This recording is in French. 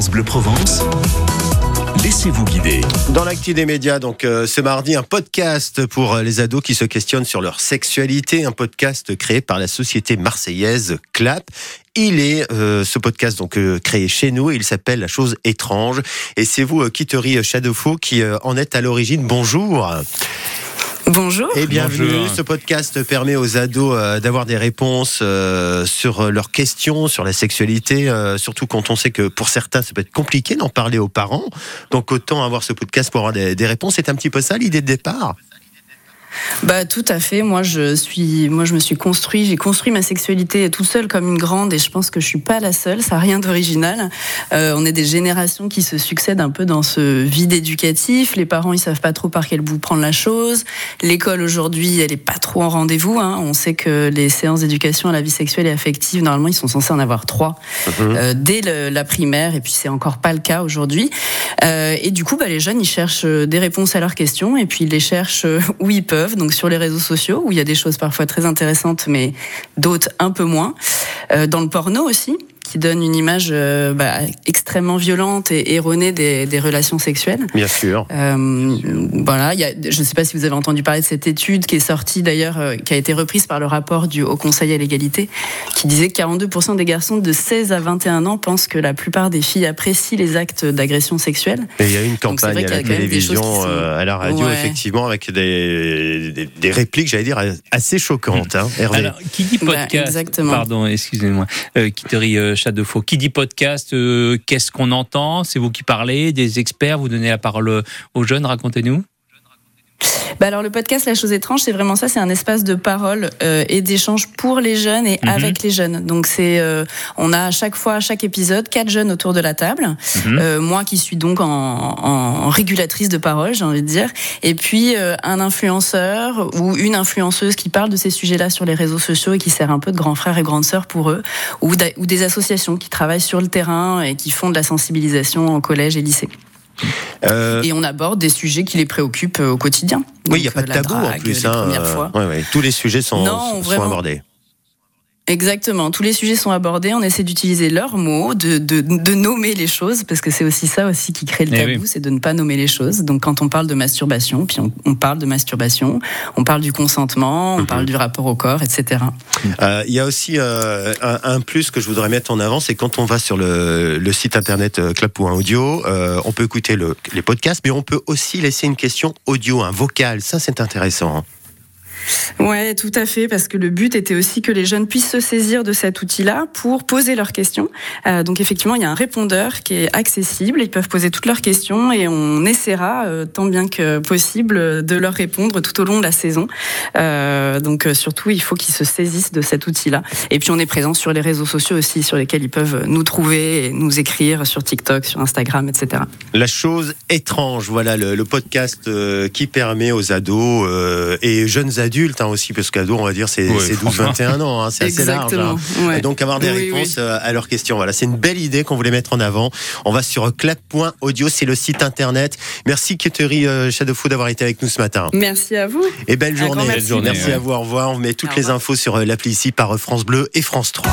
Bleu Provence. Laissez-vous guider. Dans l'actu des médias, donc euh, ce mardi, un podcast pour euh, les ados qui se questionnent sur leur sexualité, un podcast créé par la société marseillaise Clap. Il est euh, ce podcast donc créé chez nous. Il s'appelle La chose étrange. Et c'est vous, Kittery Shadowfo, qui en êtes à l'origine. Bonjour. Bonjour. Et bienvenue. Ce podcast permet aux ados euh, d'avoir des réponses euh, sur leurs questions, sur la sexualité, euh, surtout quand on sait que pour certains, ça peut être compliqué d'en parler aux parents. Donc autant avoir ce podcast pour avoir des, des réponses. C'est un petit peu ça l'idée de départ. Bah tout à fait. Moi je suis, moi je me suis construit, j'ai construit ma sexualité tout seul comme une grande et je pense que je suis pas la seule. Ça n'a rien d'original. Euh, on est des générations qui se succèdent un peu dans ce vide éducatif. Les parents ils savent pas trop par quel bout prendre la chose. L'école aujourd'hui elle est pas trop en rendez-vous. Hein. On sait que les séances d'éducation à la vie sexuelle et affective normalement ils sont censés en avoir trois mhm. euh, dès la primaire et puis c'est encore pas le cas aujourd'hui. Euh, et du coup bah, les jeunes ils cherchent des réponses à leurs questions et puis ils les cherchent où ils peuvent donc sur les réseaux sociaux, où il y a des choses parfois très intéressantes, mais d'autres un peu moins. Euh, dans le porno aussi, qui donne une image euh, bah, extrêmement violente et erronée des, des relations sexuelles. Bien sûr. Euh, voilà, y a, je ne sais pas si vous avez entendu parler de cette étude qui est sortie d'ailleurs, euh, qui a été reprise par le rapport du Haut Conseil à l'égalité, qui disait que 42% des garçons de 16 à 21 ans pensent que la plupart des filles apprécient les actes d'agression sexuelle. Et il y a une campagne à la télévision, euh, à la radio, effectivement, avec des, des, des répliques, j'allais dire, assez choquantes. Hein, Hervé. Alors, qui dit bah, podcast, pardon, excusez-moi, euh, qui te rit de faux. Qui dit podcast, euh, qu'est-ce qu'on entend? C'est vous qui parlez, des experts, vous donnez la parole aux jeunes, racontez-nous. Bah alors le podcast La chose étrange, c'est vraiment ça, c'est un espace de parole euh, et d'échange pour les jeunes et mhm. avec les jeunes. Donc c'est, euh, on a à chaque fois, à chaque épisode, quatre jeunes autour de la table. Mhm. euh, moi qui suis donc en, en, régulatrice de parole, j'ai envie de dire, et puis euh, un influenceur ou une influenceuse qui parle de ces sujets-là sur les réseaux sociaux et qui sert un peu de grand frère et grande sœur pour eux, ou, ou des associations qui travaillent sur le terrain et qui font de la sensibilisation en collège et lycée. Euh, et on aborde des sujets qui les préoccupent euh, au quotidien. oui, il n'y a pas de tabou en plus. Hein, ouais, ouais. Tous les sujets sont, sont abordés. Exactement. Tous les sujets sont abordés. On essaie d'utiliser leurs mots, de, de, de, nommer les choses, parce que c'est aussi ça aussi qui crée le eh tabou, c'est de ne pas nommer les choses. Donc quand on parle de masturbation, puis on, on parle de masturbation, on parle du consentement, on mhm. parle du rapport au corps, etc. Euh, il y a aussi euh, un, un, plus que je voudrais mettre en avant, c'est quand on va sur le, le site internet euh, clap.audio, euh, on peut écouter le, les podcasts, mais on peut aussi laisser une question audio, un vocal. Ça, c'est intéressant. Hein. Ouais, tout à fait, parce que le but était aussi que les jeunes puissent se saisir de cet outil-là pour poser leurs questions. Euh, donc effectivement, il y a un répondeur qui est accessible, ils peuvent poser toutes leurs questions et on essaiera euh, tant bien que possible de leur répondre tout au long de la saison. Euh, donc surtout, il faut qu'ils se saisissent de cet outil-là. Et puis on est présent sur les réseaux sociaux aussi, sur lesquels ils peuvent nous trouver et nous écrire sur TikTok, sur Instagram, etc. La chose étrange, voilà le, le podcast qui permet aux ados et jeunes adultes adultes hein, aussi, parce qu'ado, on va dire, c'est 12-21 ans, hein, c'est assez large. Hein. Et donc avoir des réponses euh, à leurs questions. Voilà, c'est une belle idée qu'on voulait mettre en avant. On va sur clap.audio, c'est le site internet. Merci Kettery euh, Shadowfou d'avoir été avec nous ce matin. Merci à vous. Et belle journée. Merci, à vous, au revoir. On met toutes les infos sur euh, l'appli ici par France Bleu et France 3.